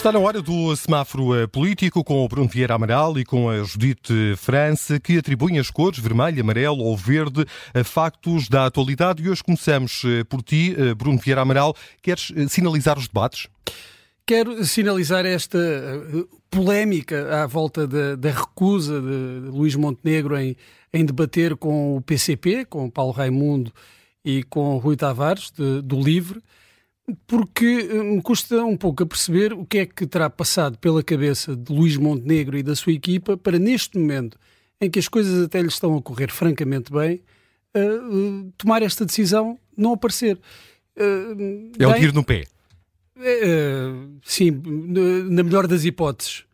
Está na hora do semáforo eh, político com o Bruno Vieira Amaral e com a Judite França, que atribuem as cores vermelho, amarelo ou verde a factos da atualidade. E hoje começamos eh, por ti, eh, Bruno Vieira Amaral. Queres sinalizar os debates? Quero sinalizar esta polémica à volta da, da recusa de Luís Montenegro em, em, debater com o PCP, com Paulo Raimundo e com Rui Tavares, de, do LIVRE porque eh, me custa um pouco a perceber o que é que terá passado pela cabeça de Luís Montenegro e da sua equipa para, neste momento em que as coisas até lhe estão a correr francamente bem, uh, uh, tomar esta decisão, não aparecer. Uh, é um tiro no pé. sim, na melhor das hipóteses,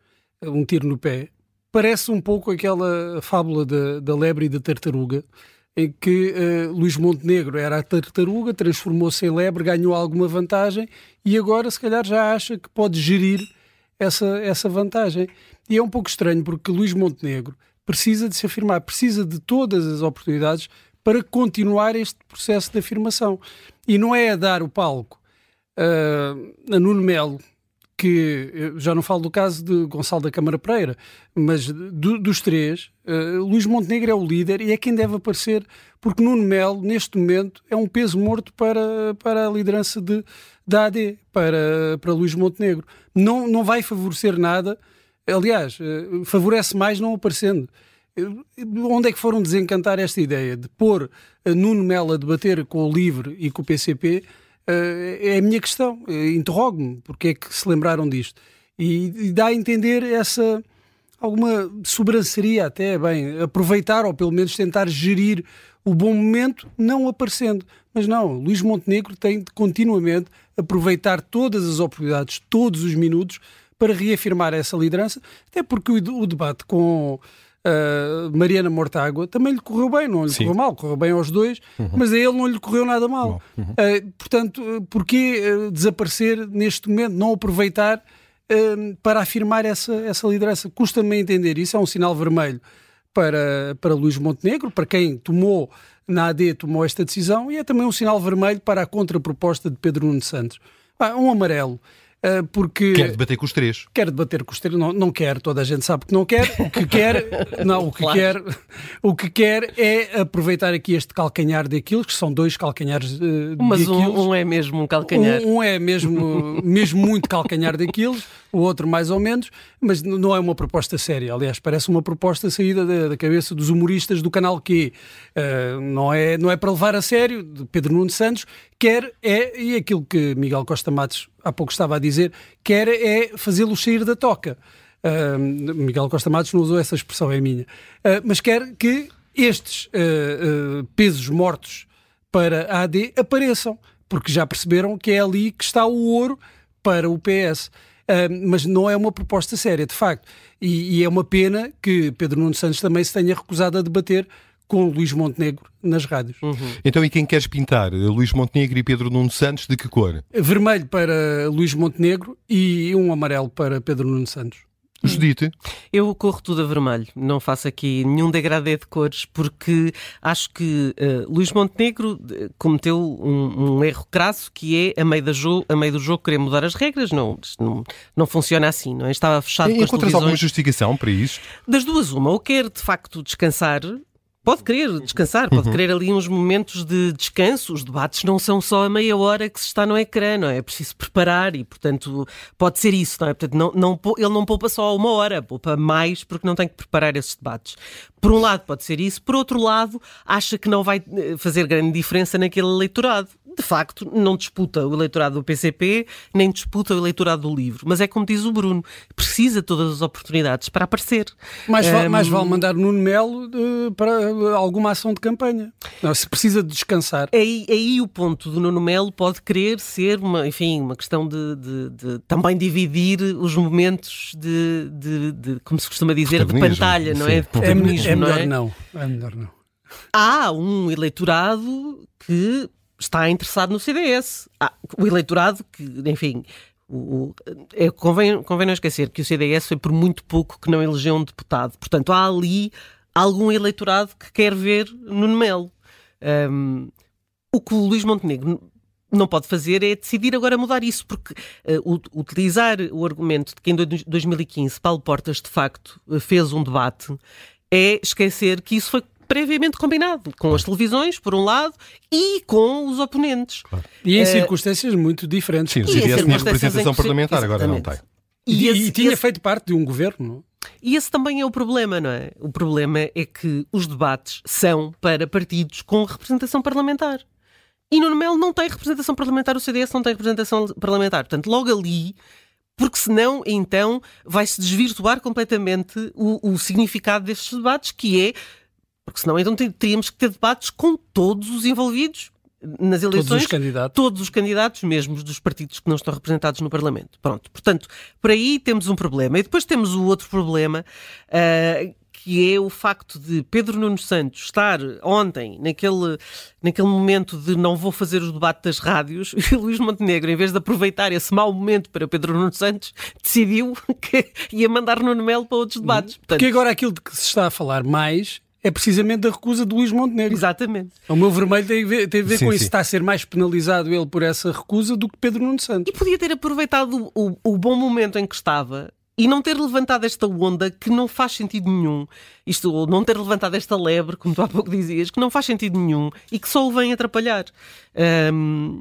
um tiro no pé. Parece um pouco aquela fábula da, da lebre e da tartaruga, em que uh, Luís Montenegro era a tartaruga, transformou-se em lebre, ganhou alguma vantagem e agora, se calhar, já acha que pode gerir essa, essa vantagem. E é um pouco estranho porque Luís Montenegro precisa de se afirmar, precisa de todas as oportunidades para continuar este processo de afirmação. E não é a dar o palco uh, a Nuno Melo, que já não falo do caso de Gonçalo da Câmara Pereira, mas do, dos três, uh, Luís Montenegro é o líder e é quem deve aparecer, porque Nuno Melo, neste momento, é um peso morto para, para a liderança de, da AD, para, para Luís Montenegro. Não, não vai favorecer nada, aliás, uh, favorece mais não aparecendo. Onde é que foram desencantar esta ideia de pôr Nuno Melo a debater com o LIVRE e com o PCP? Uh, é a minha questão. Uh, Interrogo-me porque é que se lembraram disto. E, e, dá a entender essa alguma sobranceria até, bem, aproveitar ou pelo menos tentar gerir o bom momento não aparecendo. Mas não, Luís Montenegro tem de continuamente aproveitar todas as oportunidades, todos os minutos, para reafirmar essa liderança, até porque o, o debate com uh, Mariana Mortágua também lhe correu bem, não lhe Sim. correu mal, correu bem aos dois, uhum. mas a ele não lhe correu nada mal. Uhum. Uh, portanto, porquê uh, desaparecer neste momento, não aproveitar para afirmar essa, essa liderança? Custa-me entender, isso é um sinal vermelho para, para Luís Montenegro, para quem tomou na AD tomou esta decisão, e é também um sinal vermelho para a contraproposta de Pedro Nuno Santos. Ah, um amarelo. Ah, porque quer debater com os três. Quer debater com os três, não, não quer, toda a gente sabe que não quer. O que quer, não, o que claro. quer, o que quer é aproveitar aqui este calcanhar daquilo, que são dois calcanhares uh, Mas um, um, é mesmo um calcanhar. Um, um é mesmo, mesmo muito calcanhar daqueles, o outro mais ou menos, mas não é uma proposta séria. Aliás, parece uma proposta saída da, da cabeça dos humoristas do canal Q. Uh, não, é, não é para levar a sério, de Pedro Nuno Santos, quer é, e aquilo que Miguel Costa Matos há pouco estava a dizer, quer é fazê-lo sair da toca. Uh, Miguel Costa Matos não usou essa expressão, é minha. Uh, mas quer que estes pesos mortos para a AD apareçam, porque já perceberam que é ali que está o ouro para o PS. Mas não é uma proposta séria, de facto. E, e é uma pena que Pedro Nuno Santos também se tenha recusado a debater com Luís Montenegro nas rádios. Uhum. Então, e quem queres pintar? Luís Montenegro e Pedro Nuno Santos, de que cor? Vermelho para Luís Montenegro e um amarelo para Pedro Nuno Santos. Judite? Eu corro tudo a vermelho, não faço aqui nenhum degradê de cores, porque acho que uh, Luís Montenegro eh, cometeu um, um, erro crasso que é, a meio, da jo a meio do jogo, querer mudar as regras. Não, não, não funciona assim, não é? Estava fechado e, com as televisões. alguma justificação para isso? Das duas, uma, ou quer de facto descansar Pode querer descansar, pode uhum. querer ali uns momentos de descanso. Os debates não são só a meia hora que se está no ecrã, não é? É preciso preparar e, portanto, pode ser isso, não é? Portanto, não, não, ele não poupa só uma hora, poupa mais porque não tem que preparar esses debates. Por um lado, pode ser isso. Por outro lado, acha que não vai eh, fazer grande diferença naquele eleitorado de facto, não disputa o eleitorado do PCP, nem disputa o eleitorado do livro. Mas é como diz o Bruno, precisa todas as oportunidades para aparecer. Mais, um... mais vale mandar Nuno Melo uh, para alguma ação de campanha. Não, se precisa de descansar. Aí, aí o ponto do Nuno Melo pode querer ser, uma, enfim, uma questão de, de, de também dividir os momentos de, de, de, como se costuma dizer, de pantalha, não é? De é, é, melhor não, é? não. É melhor não. Há um eleitorado que está interessado no CDS. Ah, o eleitorado que, enfim, o, é, convém, convém não esquecer que o CDS foi por muito pouco que não elegeu um deputado. Portanto, há ali algum eleitorado que quer ver Nuno Melo. Um, o que o Luís Montenegro não pode fazer é decidir agora mudar isso, porque uh, utilizar o argumento de que em 2015 Paulo Portas de facto fez um debate é esquecer que isso foi previamente combinado com as televisões, por um lado, e com os oponentes. Claro. E em uh, circunstâncias muito diferentes. Sim, o CDS tinha representação parlamentar, agora não tem. E, e, esse, e tinha esse... feito parte de um governo. E esse também é o problema, não é? O problema é que os debates são para partidos com representação parlamentar. E Nuno Melo não tem representação parlamentar, o CDS não tem representação parlamentar. Portanto, logo ali porque senão, então, vai-se desvirtuar completamente o, o, significado destes debates, que é, porque senão então teríamos que ter debates com todos os envolvidos nas eleições. Todos os candidatos. Todos os candidatos, mesmo dos partidos que não estão representados no Parlamento. Pronto, portanto, por aí temos um problema. E depois temos o outro problema, uh, que é o facto de Pedro Nuno Santos estar ontem naquele, naquele momento de não vou fazer o debate das rádios e Luís Montenegro, em vez de aproveitar esse mau momento para Pedro Nuno Santos, decidiu que ia mandar Nuno Melo para outros debates. Portanto, Porque agora aquilo de que se está a falar mais é precisamente da recusa de Luís Montenegro. Exatamente. O meu vermelho tem a ver, tem a ver sim, com sim. isso. Está a ser mais penalizado ele por essa recusa do que Pedro Nuno Santos. E podia ter aproveitado o, o bom momento em que estava e não ter levantado esta onda que não faz sentido nenhum, isto, ou não ter levantado esta lebre, como tu há pouco dizias, que não faz sentido nenhum e que só o vem atrapalhar. Um,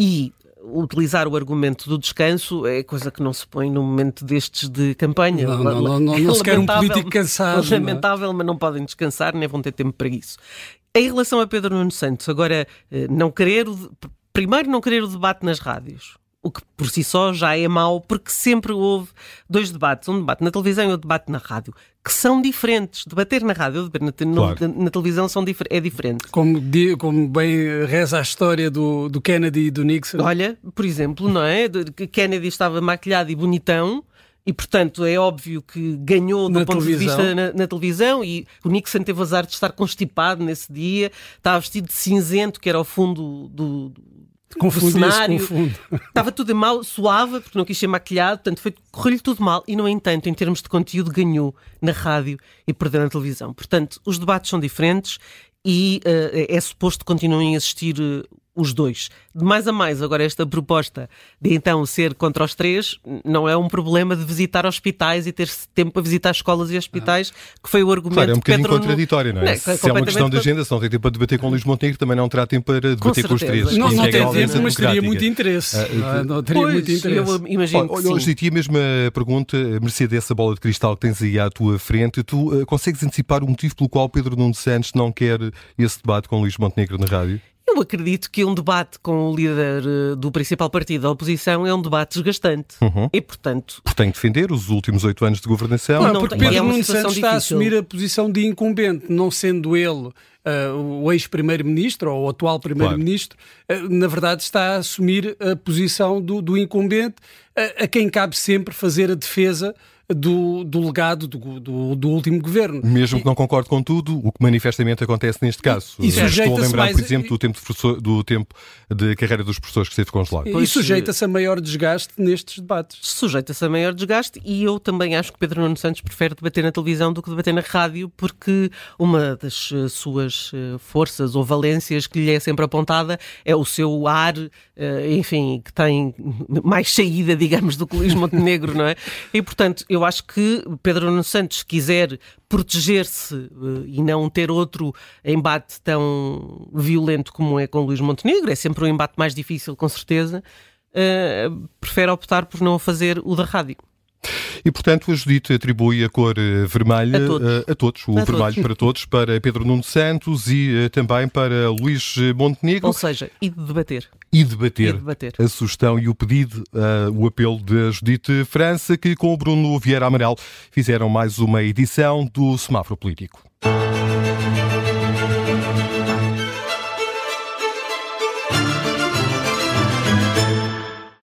e utilizar o argumento do descanso é coisa que não se põe no momento destes de campanha. Não, não, não, não, não se quer um político cansado. É lamentável, mas não podem descansar, nem vão ter tempo para isso. Em relação a Pedro Nuno Santos, agora, eh, não querer, primeiro não querer o debate nas rádios o que por si só já é mau, porque sempre houve dois debates, um debate na televisão e outro debate na rádio, que são diferentes. Debater na rádio e debater na, claro. na, na, televisão são, é diferente. Como, como bem reza a história do, do Kennedy e do Nixon. Olha, por exemplo, não é? Kennedy estava maquilhado e bonitão, e, portanto, é óbvio que ganhou do na ponto televisão. de vista na, na, televisão e o Nixon teve azar de estar constipado nesse dia, estava vestido de cinzento, que era o fundo do, Confundi cenário. Estava tudo mal, suave, porque não quis ser maquilhado, portanto, foi correu-lhe tudo mal e, no entanto, em termos de conteúdo, ganhou na rádio e perdeu na televisão. Portanto, os debates são diferentes e uh, é suposto que continuem a existir uh, os dois. De mais a mais, agora esta proposta de então ser contra os três não é um problema de visitar hospitais e ter tempo para visitar escolas e hospitais, ah. que foi o argumento claro, é um bocadinho Pedro contraditório, não é? Não, se é uma questão de agenda, se não tem tempo para debater com Luís Montenegro, também não terá tempo para debater com, com os três. Não, não tem tempo, mas teria muito interesse. Ah, não, teria pois, muito interesse. Eu imagino Olha, hoje ti a mesma pergunta, mercê dessa bola de cristal que tens aí à tua frente, tu uh, consegues antecipar o motivo pelo qual Pedro Nuno Santos não quer esse debate com Luís Montenegro na rádio? Eu acredito que um debate com o líder eh, do principal partido da oposição é um debate desgastante. Uhum. E, portanto. Porque tem que defender os últimos oito anos de governação. Não, porque Pedro é Nuno Santos está a assumir a posição de incumbente, não sendo ele. Uh, o ex-primeiro-ministro ou o atual primeiro-ministro, claro. uh, na verdade está a assumir a posição do, do incumbente, uh, a quem cabe sempre fazer a defesa do, do legado do, do, do, último governo. Mesmo que não concorde com tudo, o que manifestamente acontece neste caso. E, e Estou a lembrar, mais... por exemplo, do tempo, de do tempo de carreira dos professores que esteve congelado. E, e sujeita-se a maior desgaste nestes debates. Sujeita-se a maior desgaste e eu também acho que Pedro Nuno Santos prefere debater na televisão do que debater na rádio, porque uma das uh, suas uh, forças ou valências que lhe é sempre apontada é o seu ar, uh, enfim, que tem mais saída, digamos, do que Luís Montenegro, não é? E, portanto, eu eu acho que Pedro Nuno Santos quiser proteger-se uh, e não ter outro embate tão violento como é com Luís Montenegro, é sempre um embate mais difícil, com certeza, uh, prefere optar por não fazer o da rádio. E, portanto, a Judite atribui a cor eh, vermelha a todos, a, a todos o a vermelho todos. para todos, para Pedro Nuno Santos e também para Luís Montenegro. Ou seja, e de debater e debater, e debater. a sugestão e o pedido, uh, o apelo da Judite França, que com o Bruno Vieira Amaral fizeram mais uma edição do Semáforo Político.